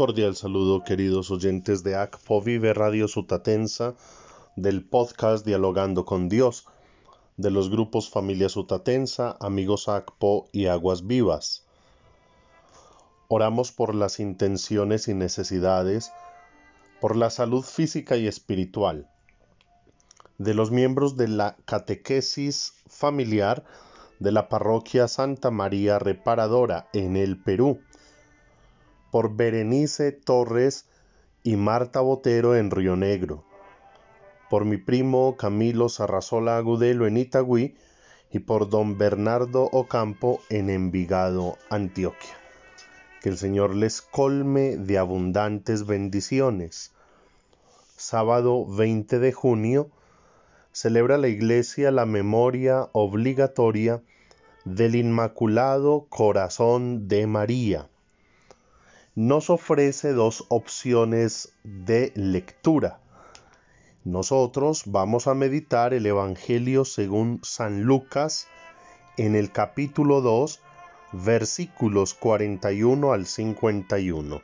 cordial saludo, queridos oyentes de ACPO Vive Radio Sutatensa, del podcast Dialogando con Dios, de los grupos Familia Sutatensa, Amigos ACPO y Aguas Vivas. Oramos por las intenciones y necesidades, por la salud física y espiritual de los miembros de la catequesis familiar de la parroquia Santa María Reparadora en el Perú por Berenice Torres y Marta Botero en Río Negro, por mi primo Camilo Sarrazola Agudelo en Itagüí y por don Bernardo Ocampo en Envigado, Antioquia. Que el Señor les colme de abundantes bendiciones. Sábado 20 de junio celebra la Iglesia la memoria obligatoria del Inmaculado Corazón de María nos ofrece dos opciones de lectura. Nosotros vamos a meditar el Evangelio según San Lucas en el capítulo 2, versículos 41 al 51.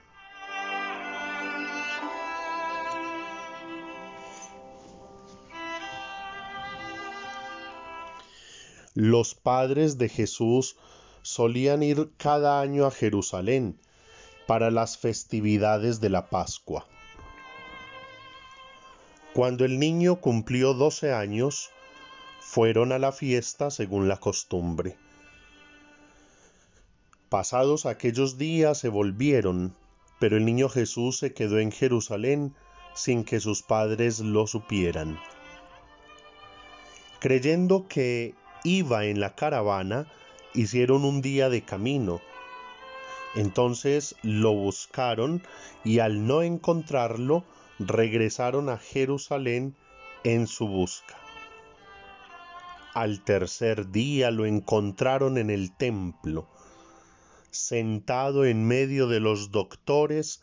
Los padres de Jesús solían ir cada año a Jerusalén para las festividades de la Pascua. Cuando el niño cumplió doce años, fueron a la fiesta según la costumbre. Pasados aquellos días se volvieron, pero el niño Jesús se quedó en Jerusalén sin que sus padres lo supieran. Creyendo que iba en la caravana, hicieron un día de camino, entonces lo buscaron y al no encontrarlo, regresaron a Jerusalén en su busca. Al tercer día lo encontraron en el templo, sentado en medio de los doctores,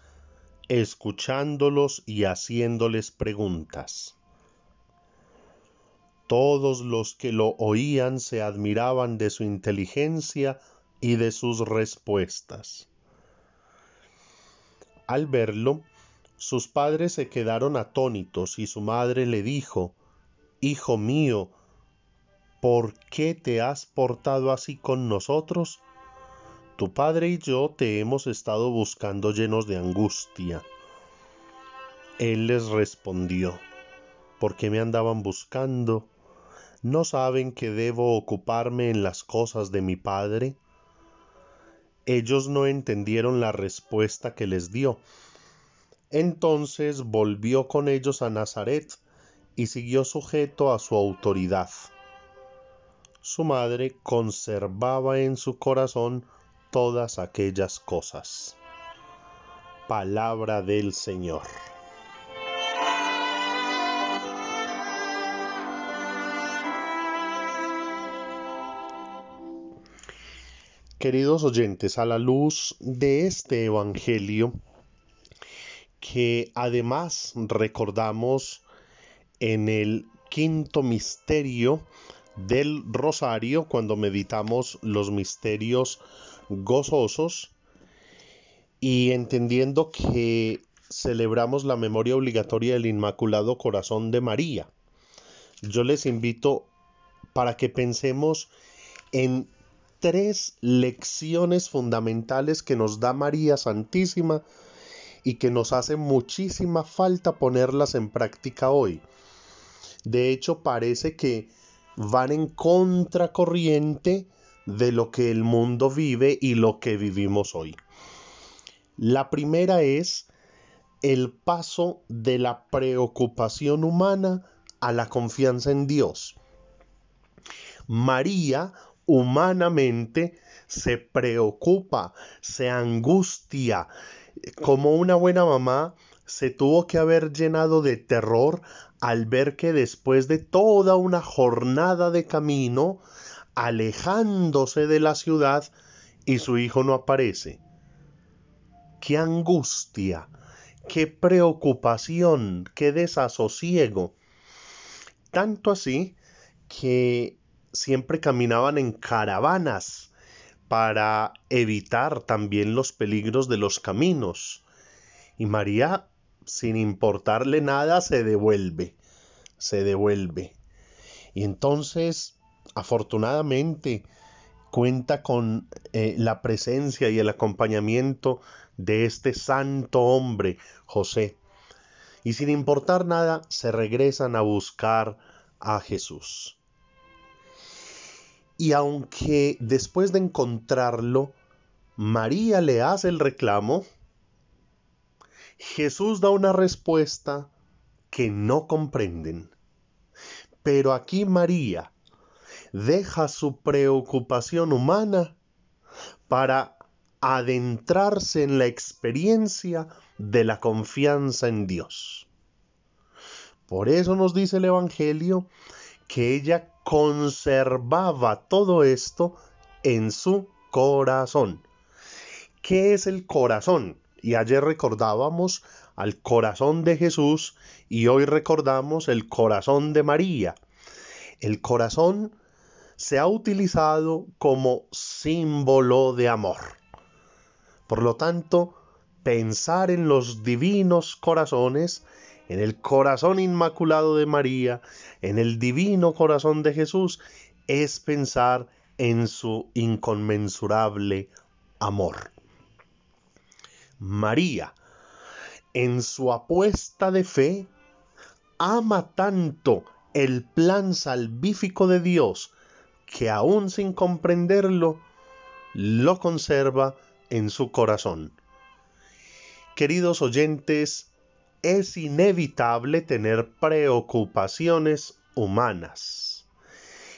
escuchándolos y haciéndoles preguntas. Todos los que lo oían se admiraban de su inteligencia y de sus respuestas. Al verlo, sus padres se quedaron atónitos y su madre le dijo, Hijo mío, ¿por qué te has portado así con nosotros? Tu padre y yo te hemos estado buscando llenos de angustia. Él les respondió, ¿por qué me andaban buscando? ¿No saben que debo ocuparme en las cosas de mi padre? Ellos no entendieron la respuesta que les dio. Entonces volvió con ellos a Nazaret y siguió sujeto a su autoridad. Su madre conservaba en su corazón todas aquellas cosas. Palabra del Señor. Queridos oyentes, a la luz de este Evangelio, que además recordamos en el quinto misterio del rosario, cuando meditamos los misterios gozosos, y entendiendo que celebramos la memoria obligatoria del Inmaculado Corazón de María. Yo les invito para que pensemos en tres lecciones fundamentales que nos da María Santísima y que nos hace muchísima falta ponerlas en práctica hoy. De hecho, parece que van en contracorriente de lo que el mundo vive y lo que vivimos hoy. La primera es el paso de la preocupación humana a la confianza en Dios. María humanamente se preocupa, se angustia. Como una buena mamá, se tuvo que haber llenado de terror al ver que después de toda una jornada de camino, alejándose de la ciudad, y su hijo no aparece. Qué angustia, qué preocupación, qué desasosiego. Tanto así que siempre caminaban en caravanas para evitar también los peligros de los caminos. Y María, sin importarle nada, se devuelve, se devuelve. Y entonces, afortunadamente, cuenta con eh, la presencia y el acompañamiento de este santo hombre, José. Y sin importar nada, se regresan a buscar a Jesús. Y aunque después de encontrarlo, María le hace el reclamo, Jesús da una respuesta que no comprenden. Pero aquí María deja su preocupación humana para adentrarse en la experiencia de la confianza en Dios. Por eso nos dice el Evangelio que ella conservaba todo esto en su corazón. ¿Qué es el corazón? Y ayer recordábamos al corazón de Jesús y hoy recordamos el corazón de María. El corazón se ha utilizado como símbolo de amor. Por lo tanto, pensar en los divinos corazones en el corazón inmaculado de María, en el divino corazón de Jesús, es pensar en su inconmensurable amor. María, en su apuesta de fe, ama tanto el plan salvífico de Dios que aún sin comprenderlo, lo conserva en su corazón. Queridos oyentes, es inevitable tener preocupaciones humanas.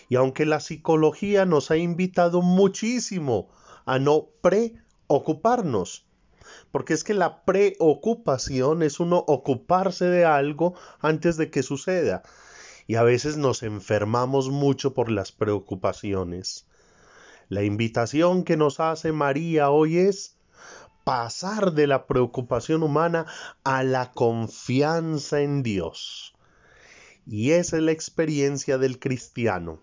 Y aunque la psicología nos ha invitado muchísimo a no preocuparnos, porque es que la preocupación es uno ocuparse de algo antes de que suceda, y a veces nos enfermamos mucho por las preocupaciones. La invitación que nos hace María hoy es pasar de la preocupación humana a la confianza en Dios. Y esa es la experiencia del cristiano.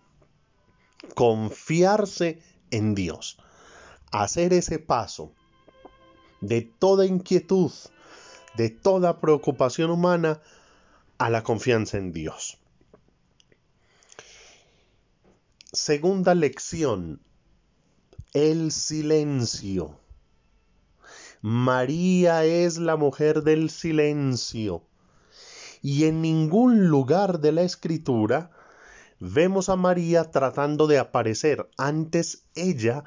Confiarse en Dios. Hacer ese paso de toda inquietud, de toda preocupación humana, a la confianza en Dios. Segunda lección, el silencio. María es la mujer del silencio. Y en ningún lugar de la escritura vemos a María tratando de aparecer. Antes ella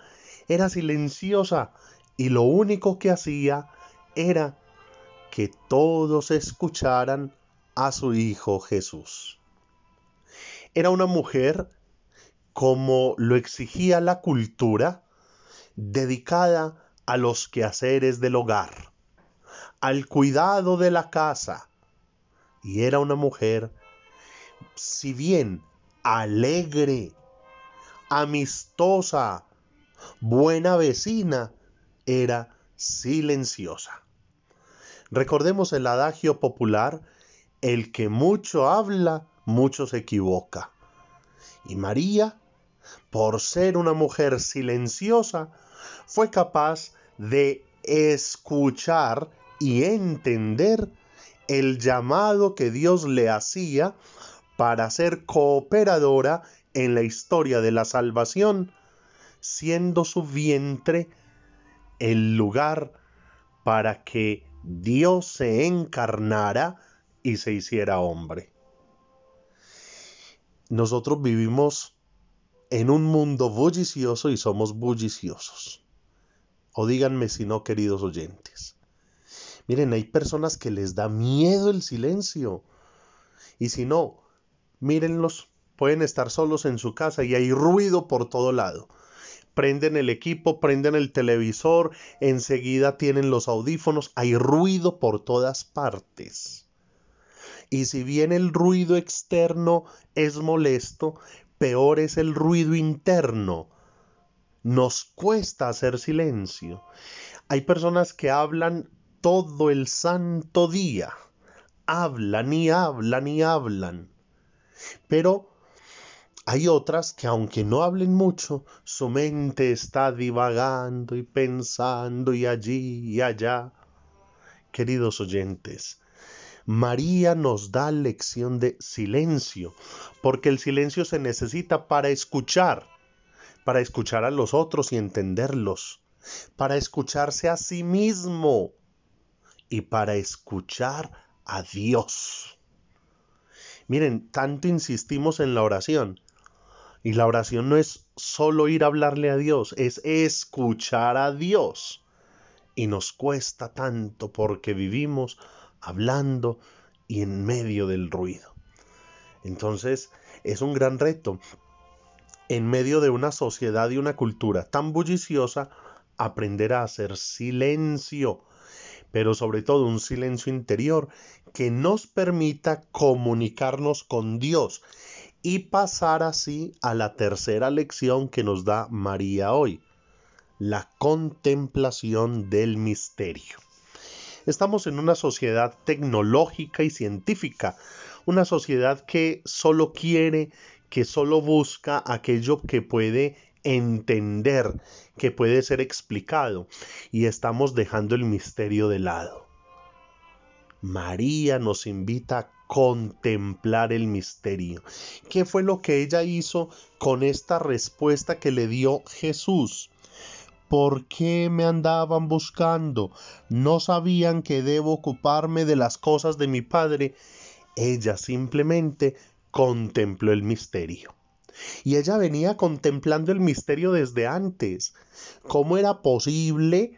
era silenciosa y lo único que hacía era que todos escucharan a su Hijo Jesús. Era una mujer, como lo exigía la cultura, dedicada a los quehaceres del hogar, al cuidado de la casa. Y era una mujer, si bien alegre, amistosa, buena vecina, era silenciosa. Recordemos el adagio popular, el que mucho habla, mucho se equivoca. Y María, por ser una mujer silenciosa, fue capaz de escuchar y entender el llamado que Dios le hacía para ser cooperadora en la historia de la salvación, siendo su vientre el lugar para que Dios se encarnara y se hiciera hombre. Nosotros vivimos en un mundo bullicioso y somos bulliciosos. O díganme si no, queridos oyentes. Miren, hay personas que les da miedo el silencio. Y si no, mírenlos, pueden estar solos en su casa y hay ruido por todo lado. Prenden el equipo, prenden el televisor, enseguida tienen los audífonos, hay ruido por todas partes. Y si bien el ruido externo es molesto, peor es el ruido interno nos cuesta hacer silencio. Hay personas que hablan todo el santo día. Hablan y hablan y hablan. Pero hay otras que aunque no hablen mucho, su mente está divagando y pensando y allí y allá. queridos oyentes, María nos da lección de silencio, porque el silencio se necesita para escuchar, para escuchar a los otros y entenderlos, para escucharse a sí mismo y para escuchar a Dios. Miren, tanto insistimos en la oración. Y la oración no es solo ir a hablarle a Dios, es escuchar a Dios. Y nos cuesta tanto porque vivimos hablando y en medio del ruido. Entonces es un gran reto en medio de una sociedad y una cultura tan bulliciosa aprender a hacer silencio, pero sobre todo un silencio interior que nos permita comunicarnos con Dios y pasar así a la tercera lección que nos da María hoy, la contemplación del misterio. Estamos en una sociedad tecnológica y científica, una sociedad que solo quiere, que solo busca aquello que puede entender, que puede ser explicado, y estamos dejando el misterio de lado. María nos invita a contemplar el misterio. ¿Qué fue lo que ella hizo con esta respuesta que le dio Jesús? ¿Por qué me andaban buscando? ¿No sabían que debo ocuparme de las cosas de mi Padre? Ella simplemente contempló el misterio. Y ella venía contemplando el misterio desde antes. ¿Cómo era posible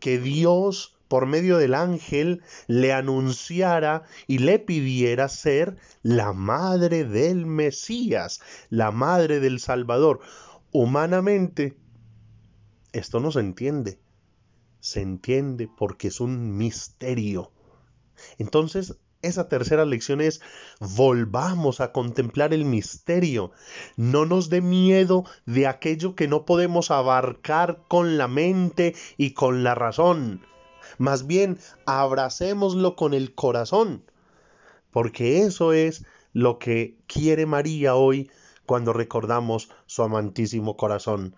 que Dios, por medio del ángel, le anunciara y le pidiera ser la madre del Mesías, la madre del Salvador? Humanamente, esto no se entiende. Se entiende porque es un misterio. Entonces, esa tercera lección es volvamos a contemplar el misterio. No nos dé miedo de aquello que no podemos abarcar con la mente y con la razón. Más bien, abracémoslo con el corazón. Porque eso es lo que quiere María hoy cuando recordamos su amantísimo corazón,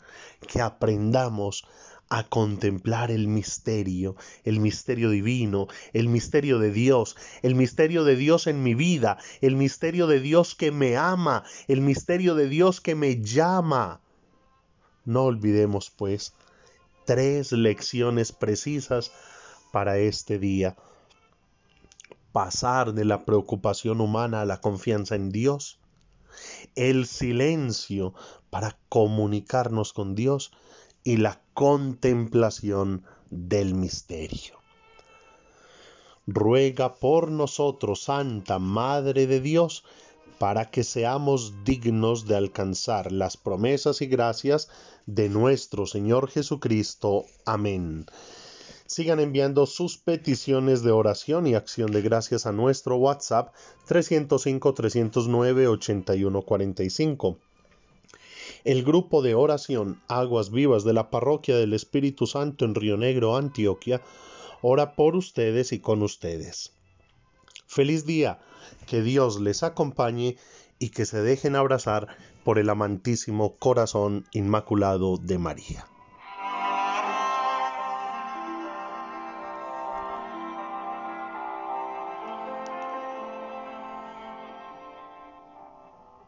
que aprendamos a contemplar el misterio, el misterio divino, el misterio de Dios, el misterio de Dios en mi vida, el misterio de Dios que me ama, el misterio de Dios que me llama. No olvidemos, pues, tres lecciones precisas para este día. Pasar de la preocupación humana a la confianza en Dios el silencio para comunicarnos con Dios y la contemplación del misterio. Ruega por nosotros, Santa Madre de Dios, para que seamos dignos de alcanzar las promesas y gracias de nuestro Señor Jesucristo. Amén. Sigan enviando sus peticiones de oración y acción de gracias a nuestro WhatsApp 305-309-8145. El grupo de oración Aguas Vivas de la Parroquia del Espíritu Santo en Río Negro, Antioquia, ora por ustedes y con ustedes. Feliz día, que Dios les acompañe y que se dejen abrazar por el amantísimo corazón inmaculado de María.